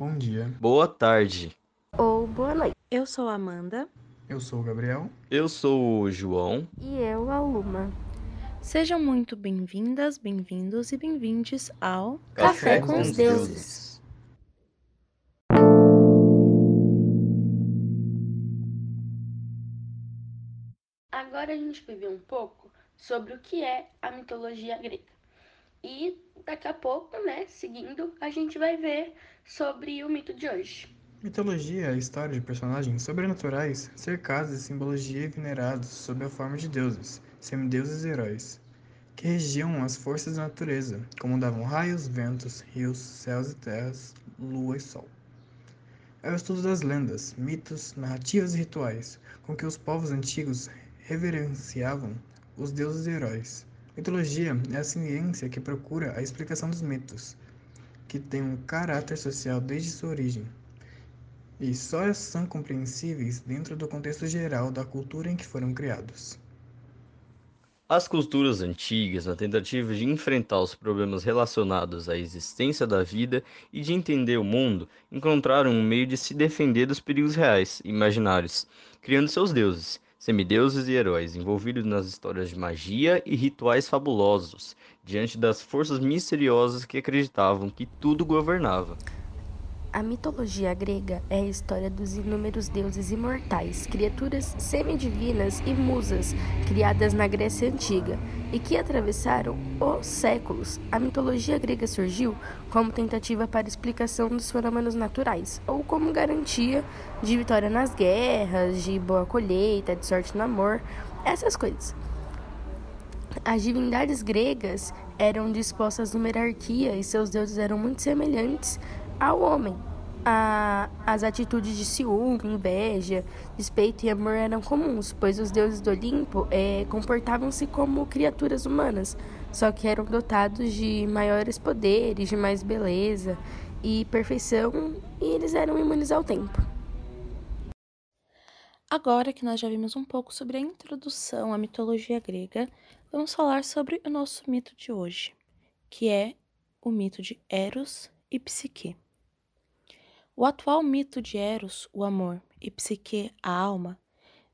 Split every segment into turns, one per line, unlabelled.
Bom dia.
Boa tarde.
Ou boa noite.
Eu sou a Amanda.
Eu sou o Gabriel.
Eu sou o João.
E eu, a Luma.
Sejam muito bem-vindas, bem-vindos e bem-vindes ao
Café, com, os deuses. Agora a gente vai ver um pouco sobre o que é a mitologia grega. E daqui a pouco, né, seguindo, a gente vai ver sobre o mito de hoje.
Mitologia é a história de personagens sobrenaturais cercados de simbologia e venerados sob a forma de deuses, semideuses e heróis, que regiam as forças da natureza, como davam raios, ventos, rios, céus e terras, lua e sol. É o estudo das lendas, mitos, narrativas e rituais com que os povos antigos reverenciavam os deuses e heróis. Mitologia é a ciência que procura a explicação dos mitos, que têm um caráter social desde sua origem, e só são compreensíveis dentro do contexto geral da cultura em que foram criados.
As culturas antigas, na tentativa de enfrentar os problemas relacionados à existência da vida e de entender o mundo, encontraram um meio de se defender dos perigos reais e imaginários, criando seus deuses, semideuses e heróis envolvidos nas histórias de magia e rituais fabulosos, diante das forças misteriosas que acreditavam que tudo governava.
A mitologia grega é a história dos inúmeros deuses imortais, criaturas semidivinas e musas criadas na Grécia Antiga e que atravessaram os séculos. A mitologia grega surgiu como tentativa para explicação dos fenômenos naturais ou como garantia de vitória nas guerras, de boa colheita, de sorte no amor, essas coisas. As divindades gregas eram dispostas numa hierarquia e seus deuses eram muito semelhantes ao homem. A, as atitudes de ciúme, inveja, despeito e amor eram comuns, pois os deuses do Olimpo é, comportavam-se como criaturas humanas, só que eram dotados de maiores poderes, de mais beleza e perfeição, e eles eram imunes ao tempo.
Agora que nós já vimos um pouco sobre a introdução à mitologia grega, vamos falar sobre o nosso mito de hoje, que é o mito de Eros e Psique. O atual mito de Eros, o amor, e Psique, a alma,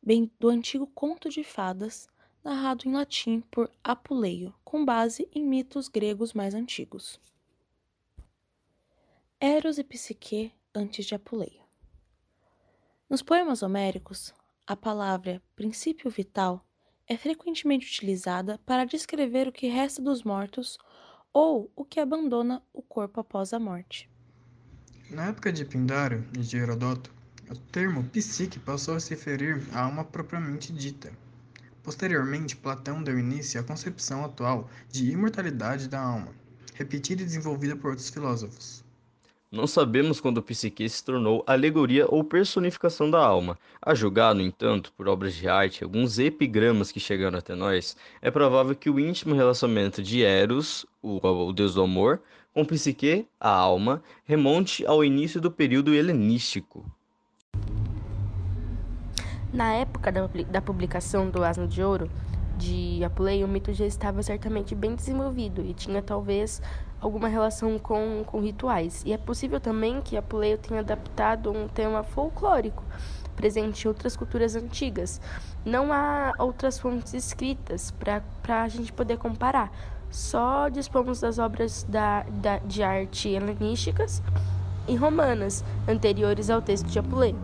vem do antigo conto de fadas, narrado em latim por Apuleio, com base em mitos gregos mais antigos. Eros e Psique antes de Apuleio. Nos poemas homéricos, a palavra princípio vital é frequentemente utilizada para descrever o que resta dos mortos ou o que abandona o corpo após a morte.
Na época de Pindário e de Herodoto, o termo psique passou a se referir à alma propriamente dita. Posteriormente, Platão deu início à concepção atual de imortalidade da alma, repetida e desenvolvida por outros filósofos.
Não sabemos quando o psique se tornou alegoria ou personificação da alma. A julgar, no entanto, por obras de arte, alguns epigramas que chegaram até nós, é provável que o íntimo relacionamento de Eros, o, o deus do amor, com psique, a alma, remonte ao início do período helenístico.
Na época da, publicação do Asno de Ouro de Apuleio, o mito já estava certamente bem desenvolvido e tinha talvez alguma relação com, com rituais. E é possível também que Apuleio tenha adaptado um tema folclórico presente em outras culturas antigas. Não há outras fontes escritas para a gente poder comparar. Só dispomos das obras da, da, de arte helenísticas e romanas anteriores ao texto de Apuleio.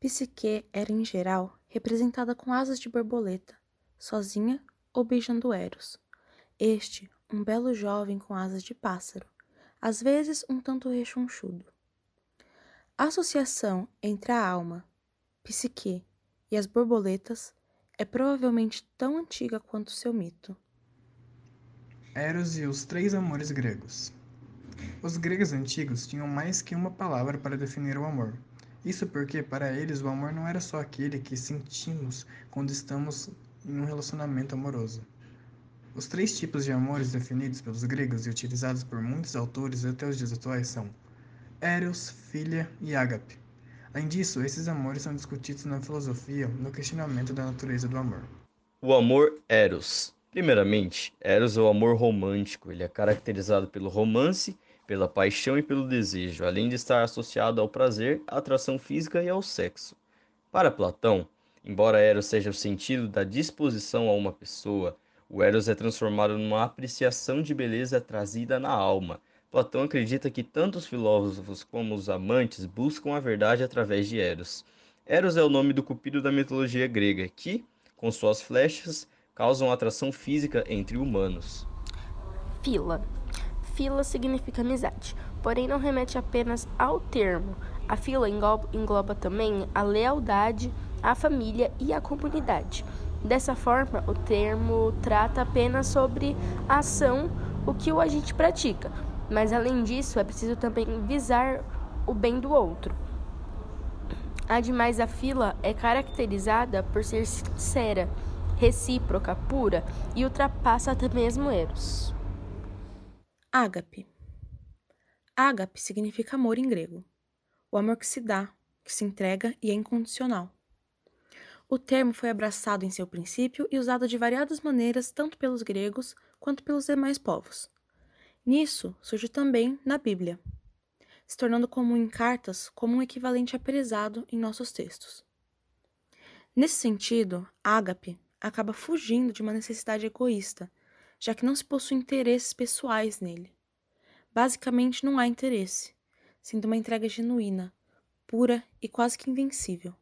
Psique era, em geral, representada com asas de borboleta, sozinha ou beijando Eros. Este, um belo jovem com asas de pássaro, às vezes um tanto rechonchudo. A associação entre a alma, psique e as borboletas é provavelmente tão antiga quanto seu mito.
Eros e os três amores gregos. Os gregos antigos tinham mais que uma palavra para definir o amor. Isso porque, para eles, o amor não era só aquele que sentimos quando estamos em um relacionamento amoroso. Os três tipos de amores definidos pelos gregos e utilizados por muitos autores até os dias atuais são Eros, Filha e Ágape. Além disso, esses amores são discutidos na filosofia no questionamento da natureza do amor.
O amor Eros. Primeiramente, Eros é o amor romântico. Ele é caracterizado pelo romance, pela paixão e pelo desejo, além de estar associado ao prazer, à atração física e ao sexo. Para Platão, embora Eros seja o sentido da disposição a uma pessoa, o Eros é transformado numa apreciação de beleza trazida na alma. Platão acredita que tanto os filósofos como os amantes buscam a verdade através de Eros. Eros é o nome do cupido da mitologia grega, que, com suas flechas, causam atração física entre humanos.
Fila. Fila significa amizade, porém não remete apenas ao termo. A fila engloba, também a lealdade, a família e a comunidade. Dessa forma, o termo trata apenas sobre a ação, o que o agente pratica, mas além disso, é preciso também visar o bem do outro. Ademais, a fila é caracterizada por ser sincera, recíproca, pura e ultrapassa até mesmo Eros.
Ágape. Ágape significa amor em grego. O amor que se dá, que se entrega e é incondicional. O termo foi abraçado em seu princípio e usado de variadas maneiras tanto pelos gregos quanto pelos demais povos. Nisso surge também na Bíblia, se tornando comum em cartas como um equivalente aprezado em nossos textos. Nesse sentido, ágape acaba fugindo de uma necessidade egoísta, já que não se possui interesses pessoais nele. Basicamente, não há interesse, sendo uma entrega genuína, pura e quase que invencível.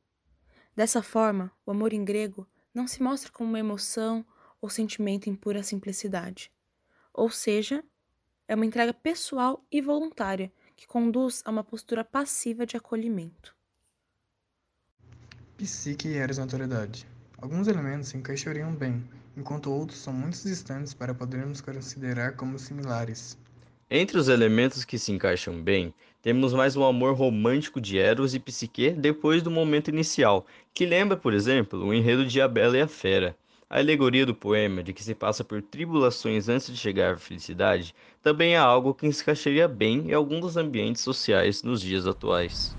Dessa forma, o amor em grego não se mostra como uma emoção ou sentimento em pura simplicidade. Ou seja, é uma entrega pessoal e voluntária que conduz a uma postura passiva de acolhimento.
Psique e Eros na. Alguns elementos se encaixariam bem, enquanto outros são muito distantes para podermos considerar como similares.
Entre os elementos que se encaixam bem, temos mais o amor romântico de Eros e Psique depois do momento inicial, que lembra, por exemplo, o enredo de A Bela e a Fera. A alegoria do poema de que se passa por tribulações antes de chegar à felicidade também é algo que se encaixaria bem em alguns ambientes sociais nos dias atuais.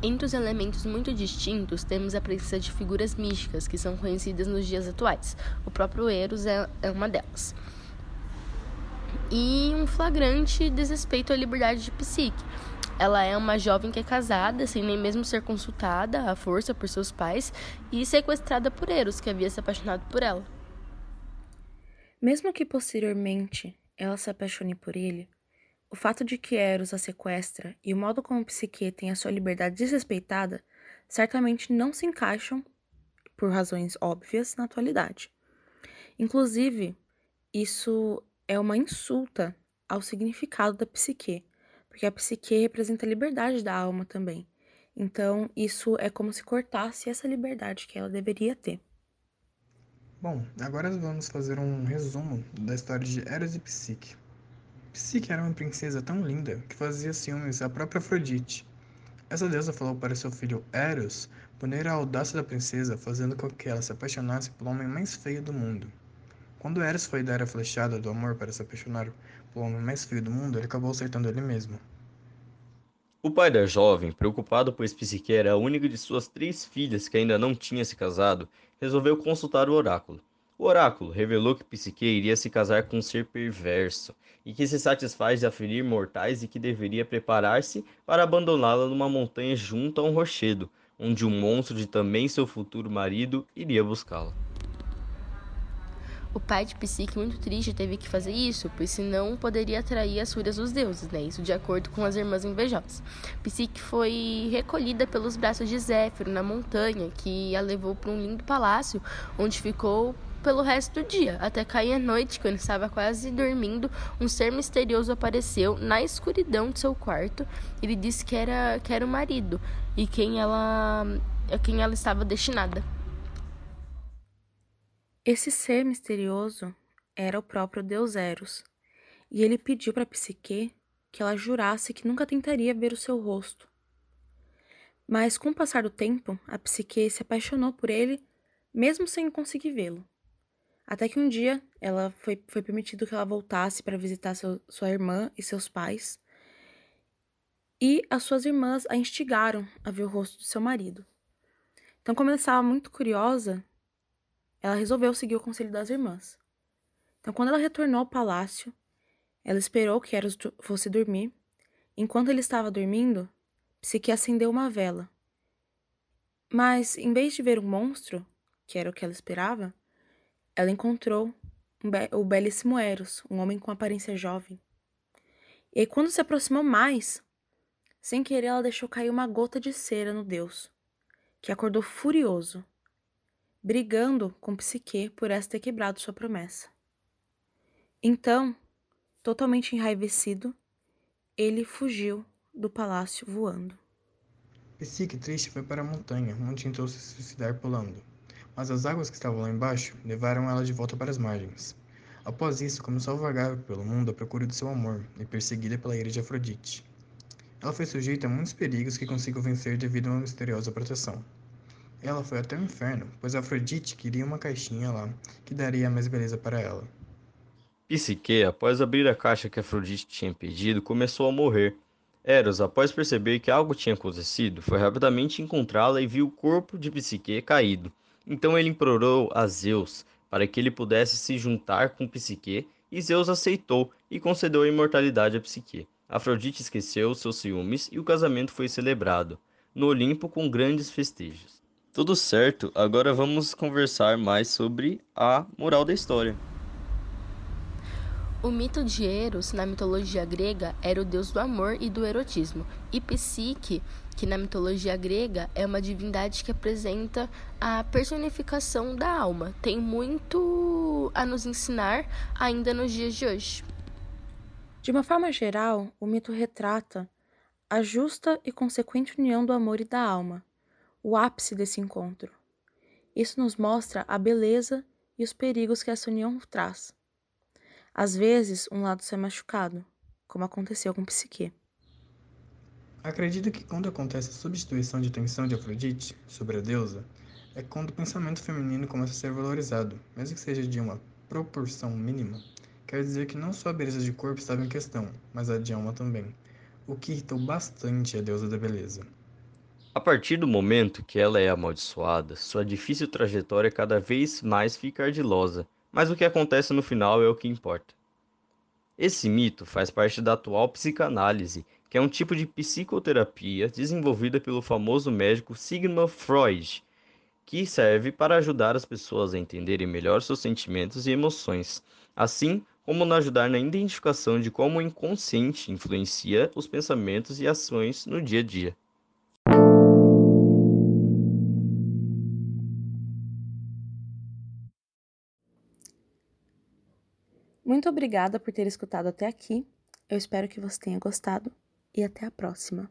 Entre os elementos muito distintos, temos a presença de figuras místicas que são conhecidas nos dias atuais. O próprio Eros é, é uma delas e um flagrante desrespeito à liberdade de Psique. Ela é uma jovem que é casada, sem nem mesmo ser consultada à força por seus pais, e sequestrada por Eros, que havia se apaixonado por ela.
Mesmo que posteriormente ela se apaixone por ele, o fato de que Eros a sequestra e o modo como Psique tem a sua liberdade desrespeitada certamente não se encaixam, por razões óbvias, na atualidade. Inclusive, isso é uma insulta ao significado da psique, porque a psique representa a liberdade da alma também. Então, isso é como se cortasse essa liberdade que ela deveria ter.
Bom, agora vamos fazer um resumo da história de Eros e Psique. Psique era uma princesa tão linda que fazia ciúmes à própria Afrodite. Essa deusa falou para seu filho Eros punir a audácia da princesa, fazendo com que ela se apaixonasse pelo homem mais feio do mundo. Quando Eros foi dar a flechada do amor para se apaixonar pelo homem mais feio do mundo, ele acabou acertando ele mesmo.
O pai da jovem, preocupado pois Psique era a única de suas três filhas que ainda não tinha se casado, resolveu consultar o oráculo. O oráculo revelou que Psique iria se casar com um ser perverso e que se satisfaz de aferir mortais e que deveria preparar-se para abandoná-la numa montanha junto a um rochedo, onde um monstro de também seu futuro marido iria buscá-la.
O pai de Psique, muito triste, teve que fazer isso, pois senão poderia atrair as fúrias dos deuses, né? Isso de acordo com as irmãs invejosas. Psique foi recolhida pelos braços de Zéfiro na montanha, que a levou para um lindo palácio, onde ficou pelo resto do dia. Até cair a noite, quando estava quase dormindo, um ser misterioso apareceu na escuridão de seu quarto. Ele disse que era, que era o marido e quem ela, a quem ela estava destinada.
Esse ser misterioso era o próprio Deus Eros, e ele pediu para Psique que ela jurasse que nunca tentaria ver o seu rosto. Mas com o passar do tempo, a Psique se apaixonou por ele, mesmo sem conseguir vê-lo. Até que um dia ela foi, foi permitido que ela voltasse para visitar seu, sua irmã e seus pais, e as suas irmãs a instigaram a ver o rosto do seu marido. Então, como ela estava muito curiosa, ela resolveu seguir o conselho das irmãs. Então, quando ela retornou ao palácio, Ela esperou que Eros fosse dormir. Enquanto ele estava dormindo, Psique acendeu uma vela. Mas, em vez de ver um monstro, que era o que ela esperava, ela encontrou um be o belíssimo Eros, um homem com aparência jovem. E quando se aproximou mais, sem querer, ela deixou cair uma gota de cera no deus, que acordou furioso, brigando com Psique por esta ter quebrado sua promessa. Então, totalmente enraivecido, ele fugiu do palácio voando.
Psique, triste, foi para a montanha, onde tentou se suicidar pulando. Mas as águas que estavam lá embaixo levaram ela de volta para as margens. Após isso, começou a vagar pelo mundo à procura do seu amor e perseguida pela ira de Afrodite. Ela foi sujeita a muitos perigos que conseguiu vencer devido a uma misteriosa proteção. Ela foi até o inferno, pois Afrodite queria uma caixinha lá que daria mais beleza para ela.
Psique, após abrir a caixa que Afrodite tinha pedido, começou a morrer. Eros, após perceber que algo tinha acontecido, foi rapidamente encontrá-la e viu o corpo de Psique caído. Então ele implorou a Zeus para que ele pudesse se juntar com Psique, e Zeus aceitou e concedeu a imortalidade a Psique. Afrodite esqueceu seus ciúmes e o casamento foi celebrado no Olimpo com grandes festejos. Tudo certo, agora vamos conversar mais sobre a moral da história.
O mito de Eros, na mitologia grega, era o deus do amor e do erotismo, e Psique, que na mitologia grega é uma divindade que apresenta a personificação da alma. Tem muito a nos ensinar ainda nos dias de hoje.
De uma forma geral, o mito retrata a justa e consequente união do amor e da alma, o ápice desse encontro. Isso nos mostra a beleza e os perigos que essa união traz. Às vezes, um lado sai machucado, como aconteceu com Psique.
Acredito que quando acontece a substituição de atenção de Afrodite sobre a deusa, é quando o pensamento feminino começa a ser valorizado, mesmo que seja de uma proporção mínima. Quer dizer que não só a beleza de corpo estava em questão, mas a de alma também, o que irritou bastante a deusa da beleza.
A partir do momento que ela é amaldiçoada, sua difícil trajetória cada vez mais fica ardilosa, mas o que acontece no final é o que importa. Esse mito faz parte da atual psicanálise, que é um tipo de psicoterapia desenvolvida pelo famoso médico Sigmund Freud, que serve para ajudar as pessoas a entenderem melhor seus sentimentos e emoções, assim como nos ajudar na identificação de como o inconsciente influencia os pensamentos e ações no dia a dia.
Muito obrigada por ter escutado até aqui. Eu espero que você tenha gostado e até a próxima.